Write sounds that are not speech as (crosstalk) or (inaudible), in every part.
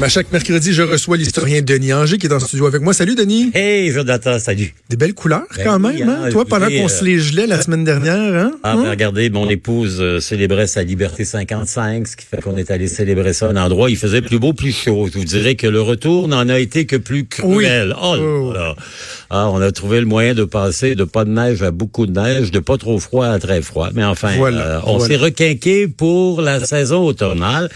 À chaque mercredi, je reçois l'historien Denis Anger qui est dans le studio avec moi. Salut Denis. Hey Jonathan, salut. Des belles couleurs Ben quand oui, même, hein? hein, Toi, pendant qu'on euh, se les gelait la semaine dernière, hein? Ah, Hein? ben, regardez, mon épouse euh, célébrait sa liberté 55, ce qui fait qu'on est allé célébrer ça à un endroit où il faisait plus beau, plus chaud. Je vous dirais que le retour n'en a été que plus cruel. Oh, là Oh. là. Ah, on a trouvé le moyen de passer de pas de neige à beaucoup de neige, de pas trop froid à très froid. Mais enfin, Voilà, euh, on voilà. s'est requinqué pour la saison automnale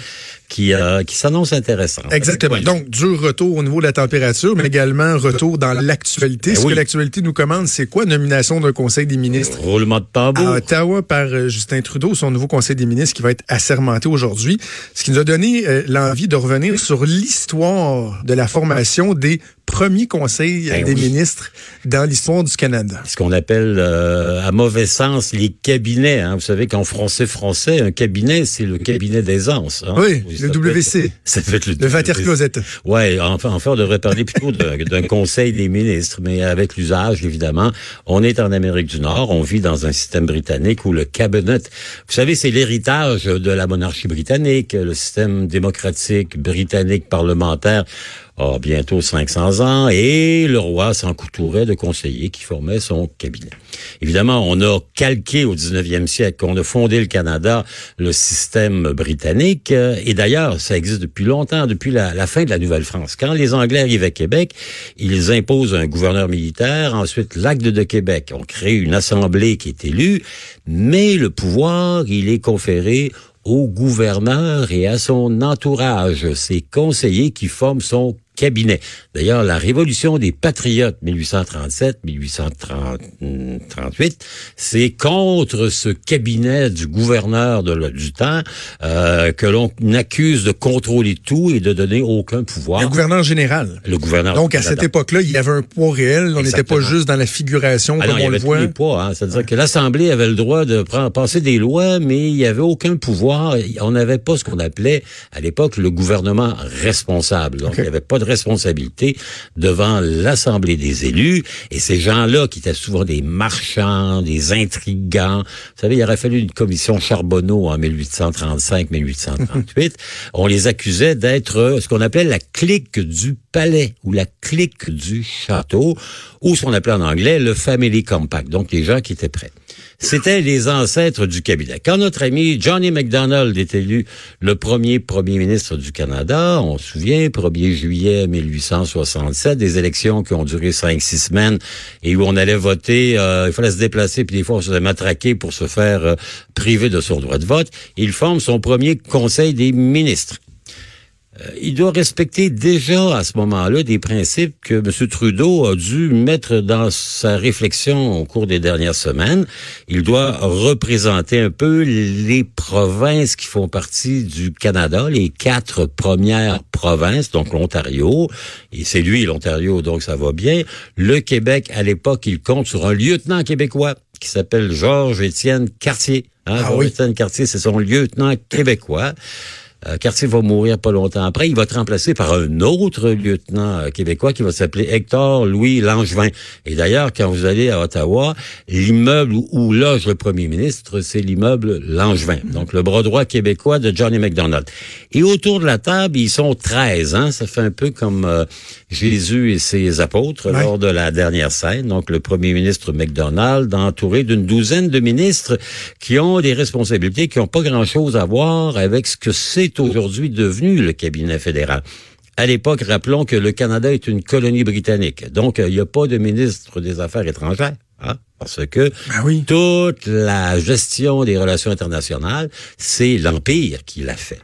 qui, euh, qui s'annonce intéressante. Exactement. Donc, dur retour au niveau de la température, mais également retour dans l'actualité. Ben Ce oui. que l'actualité nous commande, c'est quoi? Nomination d'un conseil des ministres. Roulement de À tambour. Ottawa par euh, Justin Trudeau, son nouveau conseil des ministres qui va être assermenté aujourd'hui, ce qui nous a donné euh, l'envie de revenir sur l'histoire de la formation des premiers conseils euh, Ben des oui. ministres dans l'histoire du Canada. ce qu'on appelle euh, à mauvais sens les cabinets. Hein. Vous savez qu'en français français, un cabinet, c'est le cabinet d'aisance. Hein. Oui, le ça peut WC. ça peut être le, Le Vater. Closet. Ouais, enfin, enfin, on devrait parler plutôt (laughs) d'un conseil des ministres, mais avec l'usage, évidemment. On est en Amérique du Nord, on vit dans un système britannique où le cabinet, vous savez, c'est l'héritage de la monarchie britannique, le système démocratique britannique parlementaire a bientôt 500 ans et le roi s'encoutourait de conseillers qui formaient son cabinet. Évidemment, on a calqué au 19e siècle, on a fondé le Canada, le système britannique, euh, et d'ailleurs, ça existe depuis longtemps, depuis la, la fin de la Nouvelle-France. Quand les Anglais arrivent à Québec, ils imposent un gouverneur militaire, ensuite l'acte de Québec. On crée une assemblée qui est élue, mais le pouvoir, il est conféré au gouverneur et à son entourage, ses conseillers qui forment son cabinet. D'ailleurs, la révolution des patriotes 1837-1838, c'est contre ce cabinet du gouverneur de le- du temps euh, que l'on accuse de contrôler tout et de donner aucun pouvoir. Le gouverneur général. Le gouverneur Donc, à cette époque-là, il y avait un poids réel. On n'était pas juste dans la figuration Ah non, comme il y on le avait tous voit. les poids. Hein. C'est-à-dire que l'Assemblée avait le droit de prendre, passer des lois, mais il n'y avait aucun pouvoir. On n'avait pas ce qu'on appelait à l'époque le gouvernement responsable. Donc, il n'y avait pas de responsabilité devant l'Assemblée des élus. Et ces gens-là, qui étaient souvent des marchands, des intrigants, vous savez, il aurait fallu une commission Charbonneau en 1835-1838. On les accusait d'être euh, ce qu'on appelait la clique du palais ou la clique du château, ou ce qu'on appelait en anglais le family compact, donc les gens qui étaient prêts. C'était les ancêtres du cabinet. Quand notre ami Johnny MacDonald est élu le premier premier ministre du Canada, on se souvient, 1er juillet 1867, des élections qui ont duré 5-6 semaines et où on allait voter, euh, il fallait se déplacer, puis des fois on se faisait matraquer pour se faire euh, priver de son droit de vote. Il forme son premier conseil des ministres. Euh, il doit respecter déjà à ce moment-là des principes que M. Trudeau a dû mettre dans sa réflexion au cours des dernières semaines. Il doit représenter un peu les provinces qui font partie du Canada, les quatre premières provinces, donc l'Ontario, et c'est lui l'Ontario, donc ça va bien. Le Québec, à l'époque, il compte sur un lieutenant québécois qui s'appelle Georges-Étienne Cartier. Hein, Ah oui. Georges-Étienne Cartier, c'est son lieutenant québécois. Euh, Cartier va mourir pas longtemps après. Il va être remplacé par un autre lieutenant euh, québécois qui va s'appeler Hector Louis Langevin. Et d'ailleurs, quand vous allez à Ottawa, l'immeuble où, où loge le premier ministre, c'est l'immeuble Langevin. Donc, le bras droit québécois de Johnny MacDonald. Et autour de la table, ils sont 13. Hein? Ça fait un peu comme euh, Jésus et ses apôtres Ouais. lors de la dernière scène. Donc, le premier ministre MacDonald, entouré d'une douzaine de ministres qui ont des responsabilités qui n'ont pas grand-chose à voir avec ce que c'est aujourd'hui devenu le cabinet fédéral. À l'époque, rappelons que le Canada est une colonie britannique. Donc, euh, il n'y a pas de ministre des Affaires étrangères. Hein? Parce que Ben oui. toute la gestion des relations internationales, c'est l'Empire qui l'a fait.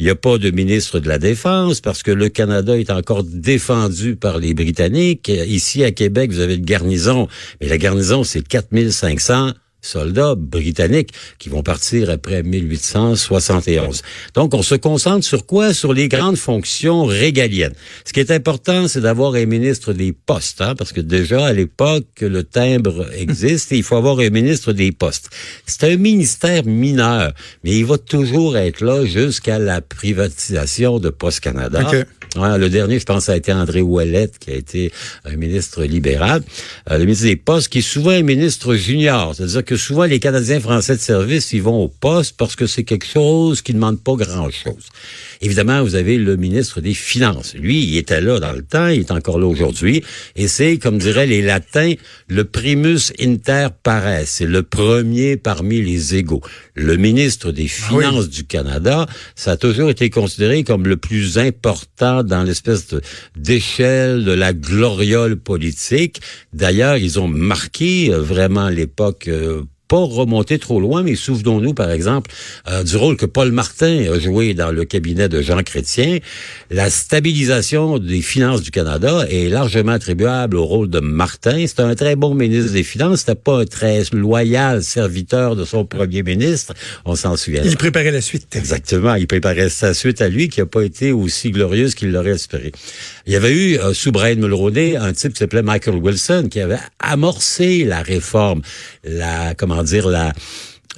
Il n'y a pas de ministre de la Défense parce que le Canada est encore défendu par les Britanniques. Ici, à Québec, vous avez une garnison, mais la garnison, c'est 4500 soldats britanniques qui vont partir après 1871. Donc, on se concentre sur quoi? Sur les grandes fonctions régaliennes. Ce qui est important, c'est d'avoir un ministre des postes, hein, parce que déjà, à l'époque, le timbre (laughs) existe et il faut avoir un ministre des postes. C'est un ministère mineur, mais il va toujours être là jusqu'à la privatisation de Poste Canada. Le dernier, je pense, a été André Ouellette, qui a été un ministre libéral. Euh, le ministre des Postes, qui est souvent un ministre junior. C'est-à-dire que souvent, les Canadiens français de service, ils vont au poste parce que c'est quelque chose qui ne demande pas grand-chose. Évidemment, vous avez le ministre des Finances. Lui, il était là dans le temps, il est encore là aujourd'hui. Et c'est, comme diraient les latins, le primus inter pares. C'est le premier parmi les égaux. Le ministre des ah Finances du Canada, ça a toujours été considéré comme le plus important dans l'espèce d'échelle de la gloriole politique. D'ailleurs, ils ont marqué euh, vraiment l'époque euh, pas remonter trop loin, mais souvenons-nous, par exemple, euh, du rôle que Paul Martin a joué dans le cabinet de Jean Chrétien. La stabilisation des finances du Canada est largement attribuable au rôle de Martin. C'est un très bon ministre des Finances. C'était pas un très loyal serviteur de son premier ministre. On s'en souvient. Il préparait la suite. Exactement. Il préparait sa suite à lui, qui n'a pas été aussi glorieuse qu'il l'aurait espéré. Il y avait eu, euh, sous Brian Mulroney, un type qui s'appelait Michael Wilson, qui avait amorcé la réforme, la, comment dire, la,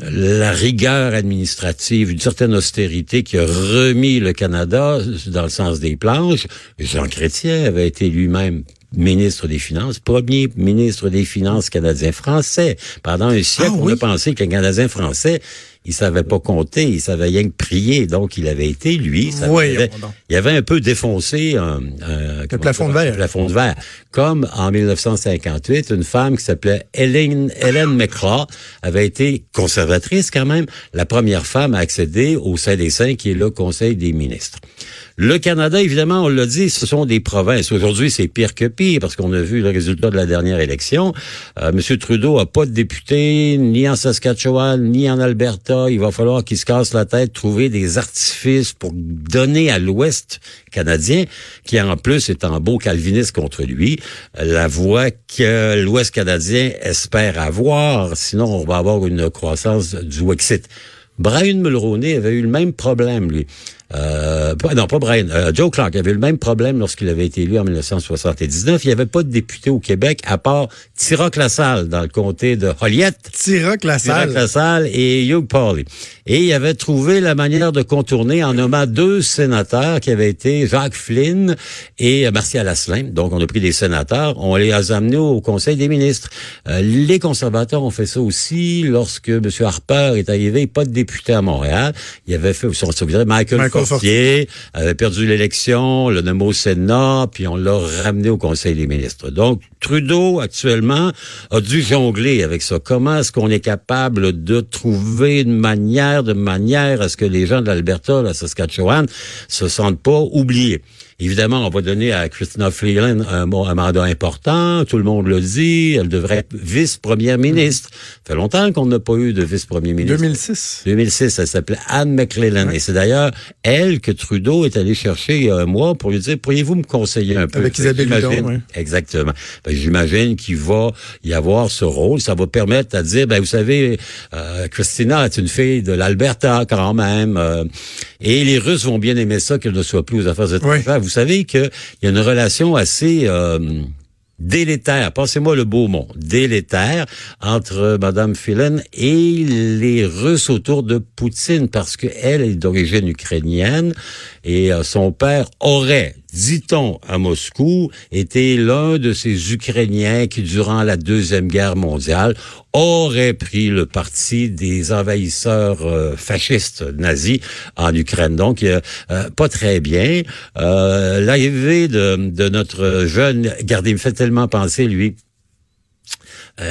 la rigueur administrative, une certaine austérité qui a remis le Canada dans le sens des planches. Jean Chrétien avait été lui-même ministre des Finances, premier ministre des Finances canadien français. Pendant un siècle, ah on a pensé que Canadien français il savait pas compter, il savait rien que prier, donc il avait été lui. Ça il avait un peu défoncé un, un plafond de verre. plafond de verre. Comme en 1958, une femme qui s'appelait Hélène, Hélène McCraw avait été conservatrice quand même, la première femme à accéder au sein des saints qui est le Conseil des ministres. Le Canada, évidemment, on l'a dit, ce sont des provinces. Aujourd'hui, c'est pire que pire parce qu'on a vu le résultat de la dernière élection. Euh, Monsieur Trudeau a pas de député ni en Saskatchewan ni en Alberta. Il va falloir qu'il se casse la tête, trouver des artifices pour donner à l'Ouest canadien, qui en plus est en beau calviniste contre lui, la voix que l'Ouest canadien espère avoir. Sinon, on va avoir une croissance du Wexit. Brian Mulroney avait eu le même problème, lui. Euh, non, pas Brian. Euh, Joe Clark avait le même problème lorsqu'il avait été élu en 1979. Il n'y avait pas de député au Québec à part Tirac Lassalle dans le comté de Joliette. Tirac Lassalle. Tirac Lassalle et Hugh Pauley. Et il avait trouvé la manière de contourner en nommant deux sénateurs qui avaient été Jacques Flynn et Martial Asselin. Donc, on a pris des sénateurs, on les a amenés au Conseil des ministres. Euh, les conservateurs ont fait ça aussi lorsque M. Harper est arrivé, pas de député à Montréal. Il avait fait, on se Michael, Michael Avait perdu l'élection, le nommé au Sénat, puis on l'a ramené au Conseil des ministres. Donc, Trudeau, actuellement, a dû jongler avec ça. Comment est-ce qu'on est capable de trouver une manière, de manière à ce que les gens de l'Alberta, la Saskatchewan, se sentent pas oubliés? Évidemment, on va donner à Christina Freeland un, mandat important. Tout le monde le dit. Elle devrait être vice-première ministre. Ça fait longtemps qu'on n'a pas eu de vice-premier ministre. 2006. 2006. Elle s'appelait Anne McClellan. Et c'est d'ailleurs elle que Trudeau est allé chercher il y a un mois pour lui dire, pourriez-vous me conseiller un peu? Avec Isabelle Hudon, Exactement. Ben, j'imagine qu'il va y avoir ce rôle. Ça va permettre à dire, ben, vous savez, euh, Christina est une fille de l'Alberta quand même. Euh, et les Russes vont bien aimer ça qu'elle ne soit plus aux affaires étrangères vous savez qu'il y a une relation assez euh, délétère, pensez-moi le beau mot, délétère entre Madame Phelan et les Russes autour de Poutine parce qu'elle est d'origine ukrainienne et euh, son père aurait dit-on à Moscou, était l'un de ces Ukrainiens qui, durant la Deuxième Guerre mondiale, aurait pris le parti des envahisseurs euh, fascistes nazis en Ukraine. Donc, euh, pas très bien. Euh, L'arrivée de, de notre jeune, regardez, il me fait tellement penser, lui, euh,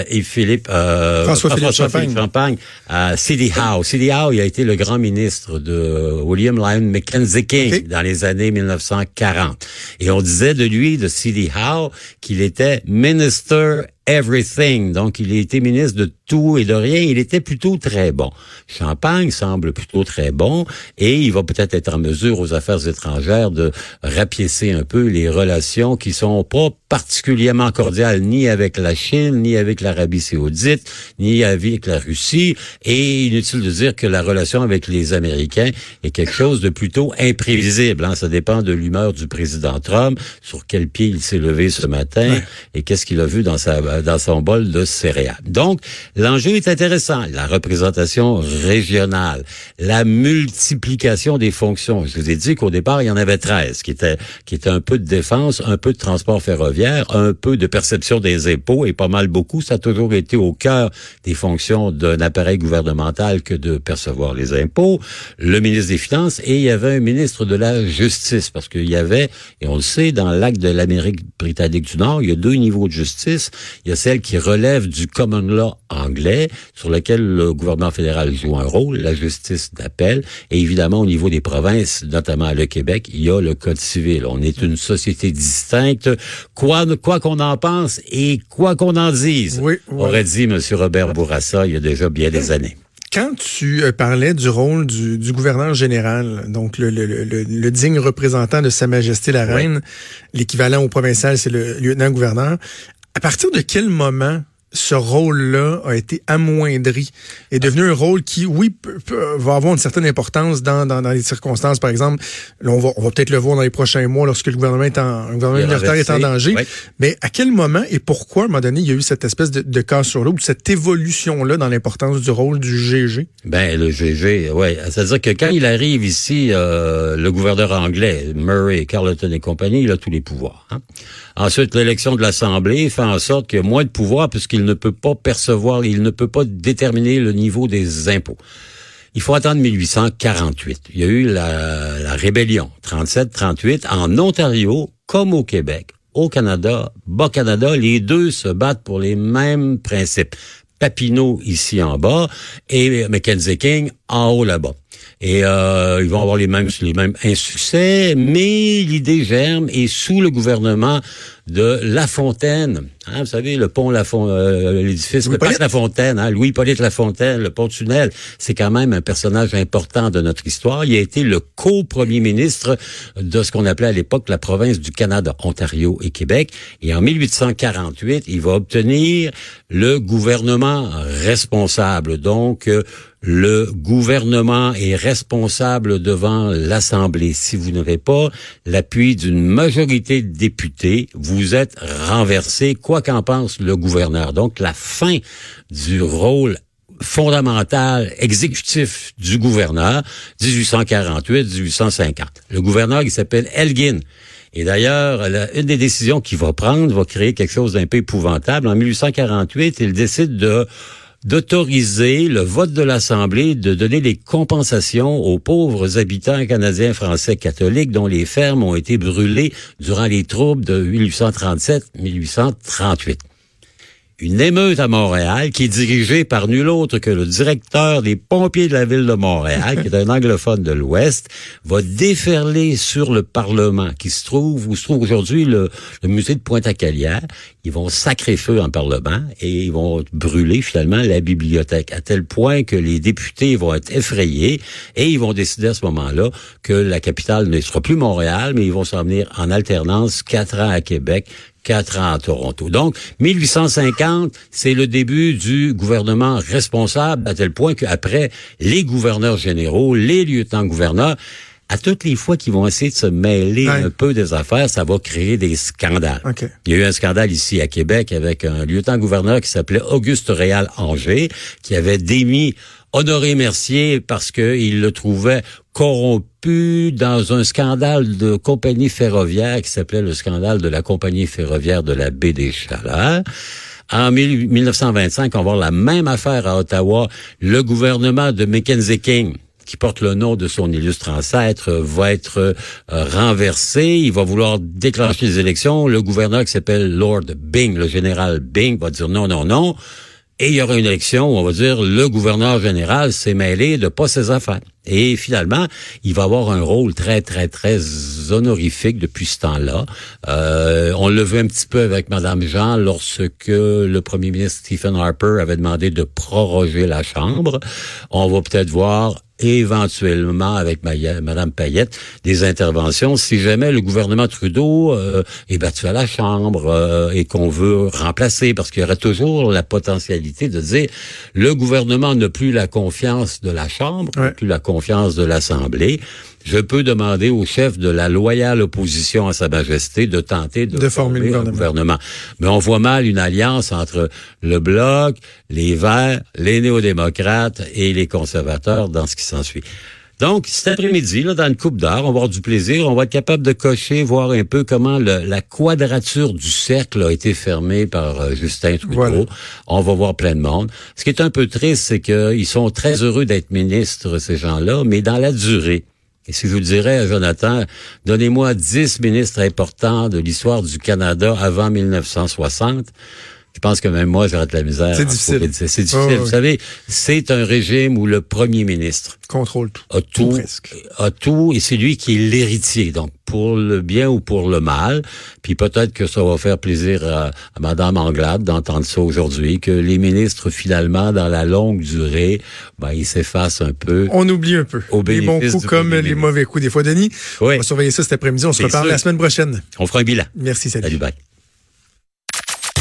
et Philippe euh, François, Philippe Champagne, Champagne à City Howe. City Howe, il a été le grand ministre de William Lyon Mackenzie King dans les années 1940. Et on disait de lui, de City Howe, qu'il était Minister Everything. Donc, il a été ministre de tout et de rien. Il était plutôt très bon. Champagne semble plutôt très bon et il va peut-être être en mesure aux affaires étrangères de rapiécer un peu les relations qui sont pas particulièrement cordiales ni avec la Chine, ni avec l'Arabie saoudite, ni avec la Russie. Et inutile de dire que la relation avec les Américains est quelque chose de plutôt imprévisible. Hein. Ça dépend de l'humeur du président Trump, sur quel pied il s'est levé ce matin et qu'est-ce qu'il a vu dans sa euh, dans son bol de céréales. Donc, l'enjeu est intéressant. La représentation régionale, la multiplication des fonctions. Je vous ai dit qu'au départ, il y en avait 13, qui étaient, qui étaient un peu de défense, un peu de transport ferroviaire, un peu de perception des impôts et pas mal beaucoup. Ça a toujours été au cœur des fonctions d'un appareil gouvernemental que de percevoir les impôts. Le ministre des Finances et il y avait un ministre de la Justice parce qu'il y avait, et on le sait, dans l'acte de l'Amérique britannique du Nord, il y a deux niveaux de justice. Il y a celle qui relève du common law anglais, sur lequel le gouvernement fédéral joue un rôle, la justice d'appel, et évidemment au niveau des provinces, notamment le Québec, il y a le code civil. On est une société distincte, quoi quoi qu'on en pense et quoi qu'on en dise, oui, aurait dit M. Robert Bourassa il y a déjà bien des années. Quand tu euh, parlais du rôle du, gouverneur général, donc le, digne représentant de Sa Majesté la Reine, l'équivalent au provincial, c'est le lieutenant-gouverneur, à partir de quel moment ce rôle-là a été amoindri, est devenu un rôle qui, oui, va avoir une certaine importance dans, dans, dans les circonstances. Par exemple, là, on va, on va peut-être le voir dans les prochains mois lorsque le gouvernement est en, le gouvernement est en danger. Mais à quel moment et pourquoi, à un moment donné, il y a eu cette espèce de, de cas sur l'eau, cette évolution-là dans l'importance du rôle du GG? Ben, le GG, ouais. C'est-à-dire que quand il arrive ici, euh, le gouverneur anglais, Murray, Carleton et compagnie, il a tous les pouvoirs. Hein? Ensuite, l'élection de l'Assemblée fait en sorte qu'il y a moins de pouvoir puisqu'il ne peut pas percevoir, il ne peut pas déterminer le niveau des impôts. Il faut attendre 1848. Il y a eu la, la rébellion 37-38 en Ontario comme au Québec. Au Canada, Bas-Canada, les deux se battent pour les mêmes principes. Papineau ici en bas et Mackenzie King en haut là-bas. Et euh, ils vont avoir les mêmes les mêmes insuccès, mais l'idée germe et sous le gouvernement de La Fontaine. Hein, vous savez, le pont La euh, l'édifice le La Fontaine, hein, Louis-Polyte La Fontaine, le pont tunnel, c'est quand même un personnage important de notre histoire. Il a été le co-premier ministre de ce qu'on appelait à l'époque la province du Canada, Ontario et Québec. Et en 1848, il va obtenir le gouvernement responsable. Donc, euh, le gouvernement est responsable devant l'Assemblée. Si vous n'avez pas l'appui d'une majorité de députés, vous êtes renversé, quoi qu'en pense le gouverneur. Donc, la fin du rôle fondamental exécutif du gouverneur, 1848-1850. Le gouverneur, il s'appelle Elgin. Et d'ailleurs, une des décisions qu'il va prendre va créer quelque chose d'un peu épouvantable. En 1848, il décide de d'autoriser le vote de l'Assemblée de donner des compensations aux pauvres habitants canadiens français catholiques dont les fermes ont été brûlées durant les troubles de 1837-1838 une émeute à Montréal qui est dirigée par nul autre que le directeur des pompiers de la ville de Montréal, qui est un anglophone de l'Ouest, va déferler sur le Parlement qui se trouve, où se trouve aujourd'hui le, musée de Pointe-à-Calière. Ils vont sacrer feu en Parlement et ils vont brûler finalement la bibliothèque, à tel point que les députés vont être effrayés et ils vont décider à ce moment-là que la capitale ne sera plus Montréal, mais ils vont s'en venir en alternance quatre ans à Québec, quatre ans à Toronto. Donc, 1850, c'est le début du gouvernement responsable à tel point qu'après, les gouverneurs généraux, les lieutenants-gouverneurs, à toutes les fois qu'ils vont essayer de se mêler un peu des affaires, ça va créer des scandales. Il y a eu un scandale ici à Québec avec un lieutenant-gouverneur qui s'appelait Auguste Réal Angers, qui avait démis Honoré Mercier parce qu'il le trouvait corrompu dans un scandale de compagnie ferroviaire qui s'appelait le scandale de la compagnie ferroviaire de la baie des Chaleurs. En 1925, on va voir la même affaire à Ottawa. Le gouvernement de Mackenzie King, qui porte le nom de son illustre ancêtre, va être euh, renversé. Il va vouloir déclencher les élections. Le gouverneur qui s'appelle Lord Byng, le général Byng, va dire non, non, non. Et il y aura une élection où on va dire le gouverneur général s'est mêlé de pas ses affaires. Et finalement, il va avoir un rôle très, très, très honorifique depuis ce temps-là. Euh, on le vu un petit peu avec Madame Jean lorsque le premier ministre Stephen Harper avait demandé de proroger la Chambre. On va peut-être voir éventuellement avec Madame Payette des interventions si jamais le gouvernement Trudeau euh, est battu à la Chambre euh, et qu'on veut remplacer parce qu'il y aurait toujours la potentialité de dire le gouvernement n'a plus la confiance de la Chambre, plus la confiance confiance de l'Assemblée, je peux demander au chef de la loyale opposition à Sa Majesté de tenter de, De former le un gouvernement. gouvernement. Mais on voit mal une alliance entre le Bloc, les Verts, les néo-démocrates et les conservateurs dans ce qui s'ensuit. Donc, cet après-midi, là, dans une coupe d'heure, on va avoir du plaisir. On va être capable de cocher, voir un peu comment le- la quadrature du cercle a été fermée par euh, Justin Trudeau. Voilà. On va voir plein de monde. Ce qui est un peu triste, c'est qu'ils sont très heureux d'être ministres, ces gens-là, mais dans la durée. Et si je vous dirais à Jonathan, donnez-moi 10 ministres importants de l'histoire du Canada avant 1960, je pense que même moi, j'aurais de la misère. C'est difficile. trouver- C'est difficile. Vous savez, c'est un régime où le premier ministre Contrôle tout. a tout, presque. a tout, et c'est lui qui est l'héritier. Donc, pour le bien ou pour le mal. Puis peut-être que ça va faire plaisir à, à Madame Anglade d'entendre ça aujourd'hui, que les ministres, finalement, dans la longue durée, ben, ils s'effacent un peu. On oublie un peu. Au les bons coups comme les mauvais coups des fois. Denis, Oui. on va surveiller ça cet après-midi. On se reparle sûr. la semaine prochaine. On fera un bilan. Merci, salut. Salut, bye.